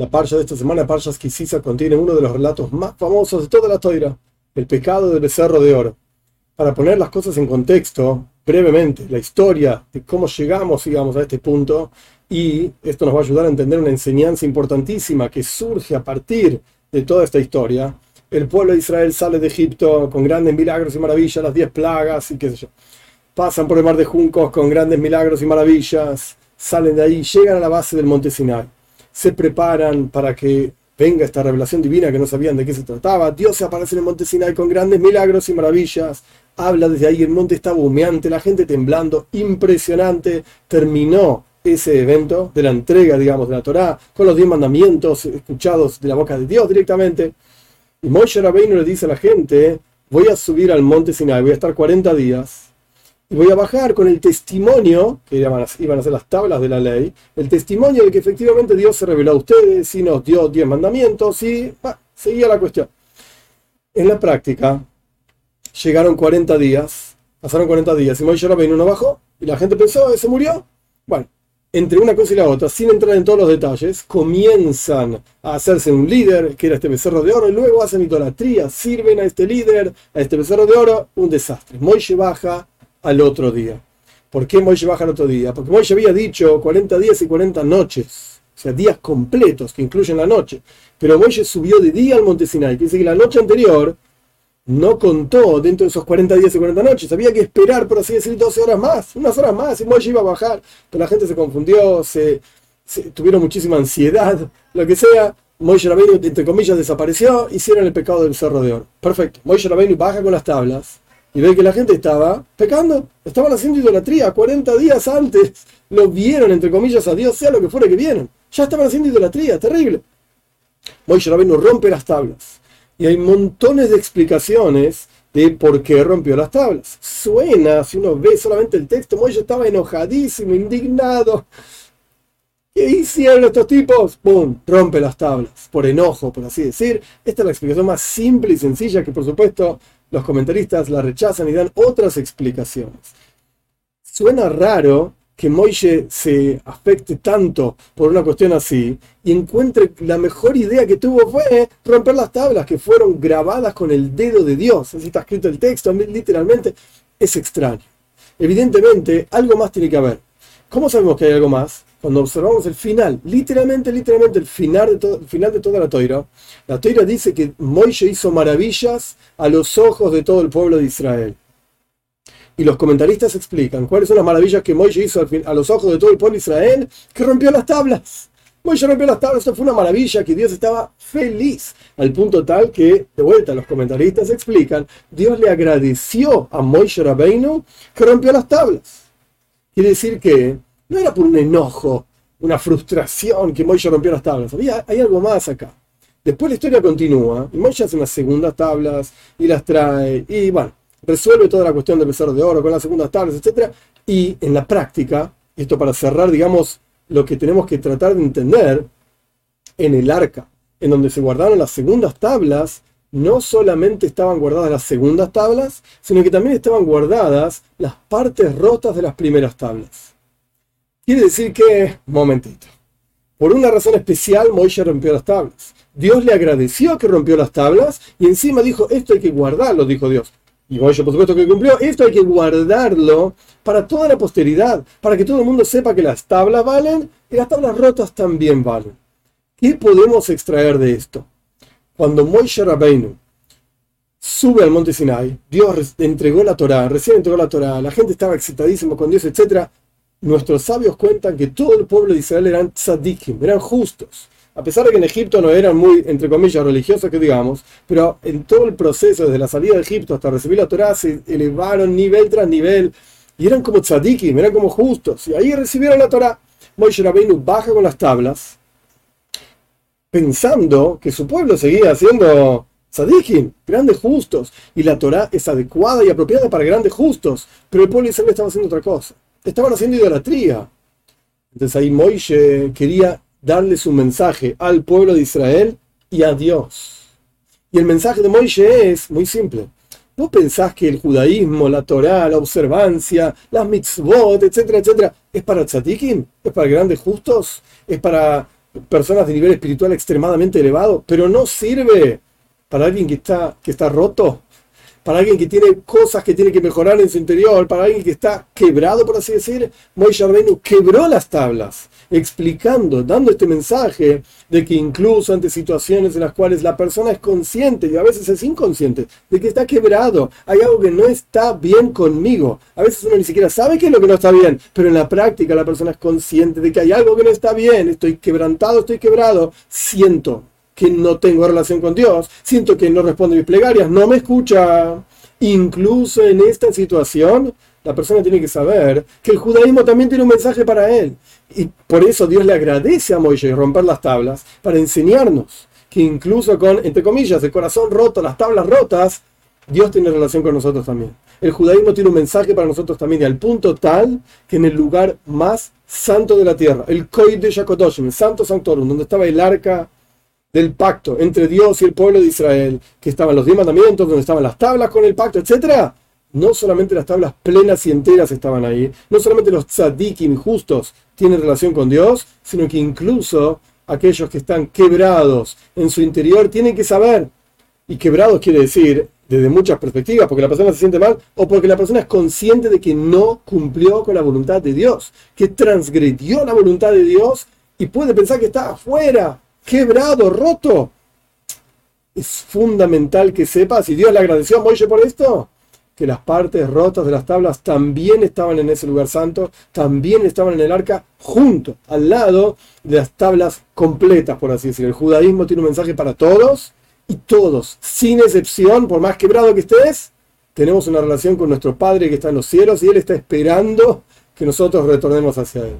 La parcha de esta semana, Parshas Kisisa, contiene uno de los relatos más famosos de toda la toira, el pecado del becerro de oro. Para poner las cosas en contexto, brevemente, la historia de cómo llegamos, digamos, a este punto, y esto nos va a ayudar a entender una enseñanza importantísima que surge a partir de toda esta historia. El pueblo de Israel sale de Egipto con grandes milagros y maravillas, las diez plagas y qué sé yo. Pasan por el mar de juncos con grandes milagros y maravillas, salen de ahí, llegan a la base del monte Sinai se preparan para que venga esta revelación divina que no sabían de qué se trataba. Dios se aparece en el monte Sinai con grandes milagros y maravillas. Habla desde ahí, el monte estaba humeante, la gente temblando, impresionante. Terminó ese evento de la entrega, digamos, de la Torá, con los diez mandamientos escuchados de la boca de Dios directamente. Y Moshe Rabbeinu le dice a la gente, voy a subir al monte Sinai, voy a estar 40 días y voy a bajar con el testimonio, que iban a, ser las tablas de la ley, el testimonio de que efectivamente Dios se reveló a ustedes y nos dio diez mandamientos y seguía la cuestión. En la práctica, llegaron 40 días, pasaron 40 días y Moisés Rabbeinu no bajó y la gente pensó, ¿se murió? Bueno, entre una cosa y la otra, sin entrar en todos los detalles, comienzan a hacerse un líder, que era este becerro de oro, y luego hacen idolatría, sirven a este líder, a este becerro de oro, un desastre. Moisés baja, al otro día. ¿Por qué Moisés baja al otro día? Porque Moisés había dicho 40 días y 40 noches, o sea, días completos que incluyen la noche. Pero Moisés subió de día al monte Sinai, que dice que la noche anterior no contó dentro de esos 40 días y 40 noches. Había que esperar, por así decir, 12 horas más, unas horas más, y Moisés iba a bajar. Pero la gente se confundió, se, tuvieron muchísima ansiedad, lo que sea. Moisés Rabbeinu, entre comillas, desapareció, hicieron el pecado del cerro de oro. Perfecto. Moisés Rabbeinu baja con las tablas y ve que la gente estaba pecando, estaban haciendo idolatría 40 días antes, lo vieron entre comillas a Dios, sea lo que fuera que vieron, ya estaban haciendo idolatría, terrible. Moisés Rabbeinu rompe las tablas y hay montones de explicaciones de por qué rompió las tablas. Suena, si uno ve solamente el texto, Moisés estaba enojadísimo, indignado. ¿Qué hicieron estos tipos? ¡Pum! Rompe las tablas, por enojo, por así decir. Esta es la explicación más simple y sencilla que por supuesto los comentaristas la rechazan y dan otras explicaciones. Suena raro que Moishe se afecte tanto por una cuestión así y encuentre la mejor idea que tuvo fue romper las tablas que fueron grabadas con el dedo de Dios. Así está escrito el texto, literalmente es extraño. Evidentemente, algo más tiene que haber. ¿Cómo sabemos que hay algo más? Cuando observamos el final, literalmente, literalmente el final de, el final de toda la toira, la toira dice que Moishe hizo maravillas a los ojos de todo el pueblo de Israel. Y los comentaristas explican cuáles son las maravillas que Moishe hizo a los ojos de todo el pueblo de Israel, que rompió las tablas. Moishe rompió las tablas, esto fue una maravilla, que Dios estaba feliz, al punto tal que, de vuelta, los comentaristas explican, Dios le agradeció a Moishe Rabbeinu que rompió las tablas. Quiere decir que no era por un enojo, una frustración que Moisés rompió las tablas. Había, hay algo más acá. Después la historia continúa y Moisés hace unas segundas tablas y las trae y bueno, resuelve toda la cuestión del becerro de oro con las segundas tablas, etc. Y en la práctica, esto para cerrar, digamos, lo que tenemos que tratar de entender, en el arca, en donde se guardaron las segundas tablas, no solamente estaban guardadas las segundas tablas, sino que también estaban guardadas las partes rotas de las primeras tablas. Quiere decir que, momentito, por una razón especial Moisés rompió las tablas. Dios le agradeció que rompió las tablas y encima dijo, esto hay que guardarlo, dijo Dios. Y Moisés por supuesto que cumplió, esto hay que guardarlo para toda la posteridad, para que todo el mundo sepa que las tablas valen y las tablas rotas también valen. ¿Qué podemos extraer de esto? Cuando Moisés Rabbeinu sube al monte Sinai, Dios entregó la Torah, recién entregó la Torah, la gente estaba excitadísima con Dios, etc. Nuestros sabios cuentan que todo el pueblo de Israel eran tzadikim, eran justos. A pesar de que en Egipto no eran muy, entre comillas, religiosos, que digamos, pero en todo el proceso, desde la salida de Egipto hasta recibir la Torah, se elevaron nivel tras nivel y eran como tzadikim, eran como justos. Y ahí recibieron la Torah. Moisés Rabbeinu baja con las tablas pensando que su pueblo seguía siendo sadikim, grandes justos, y la Torah es adecuada y apropiada para grandes justos, pero el pueblo de Israel estaba haciendo otra cosa, estaban haciendo idolatría. Entonces ahí Moishe quería darle su mensaje al pueblo de Israel y a Dios. Y el mensaje de Moishe es muy simple. ¿No pensás que el judaísmo, la Torah, la observancia, las mitzvot, etcétera, etcétera, es para tzadikim? ¿Es para grandes justos? ¿Es para personas de nivel espiritual extremadamente elevado, pero no sirve para alguien que está, que está roto, para alguien que tiene cosas que tiene que mejorar en su interior, para alguien que está quebrado, por así decir, Moishe Rabbeinu quebró las tablas, explicando, dando este mensaje de que incluso ante situaciones en las cuales la persona es consciente y a veces es inconsciente de que está quebrado, hay algo que no está bien conmigo. A veces uno ni siquiera sabe qué es lo que no está bien, pero en la práctica la persona es consciente de que hay algo que no está bien, estoy quebrantado, estoy quebrado, siento que no tengo relación con Dios, siento que no responde mis plegarias, no me escucha. Incluso en esta situación, la persona tiene que saber que el judaísmo también tiene un mensaje para él. Y por eso Dios le agradece a Moisés romper las tablas para enseñarnos que incluso con, entre comillas, el corazón roto, las tablas rotas, Dios tiene relación con nosotros también. El judaísmo tiene un mensaje para nosotros también, y al punto tal que en el lugar más santo de la tierra, el Koid de Yakotoshim, el Santo Sanctorum, donde estaba el arca del pacto entre Dios y el pueblo de Israel, que estaban los diez mandamientos, donde estaban las tablas con el pacto, etc. No solamente las tablas plenas y enteras estaban ahí, no solamente los tzadikim justos tienen relación con Dios, sino que incluso aquellos que están quebrados en su interior tienen que saber, y quebrados quiere decir desde muchas perspectivas, porque la persona se siente mal o porque la persona es consciente de que no cumplió con la voluntad de Dios, que transgredió la voluntad de Dios y puede pensar que está afuera quebrado, roto. Es fundamental que sepa, si Dios le agradeció a Moisés por esto, que las partes rotas de las tablas también estaban en ese lugar santo, también estaban en el arca, junto, al lado de las tablas completas, por así decirlo. El judaísmo tiene un mensaje para todos y todos, sin excepción, por más quebrado que estés, tenemos una relación con nuestro Padre que está en los cielos y Él está esperando que nosotros retornemos hacia Él.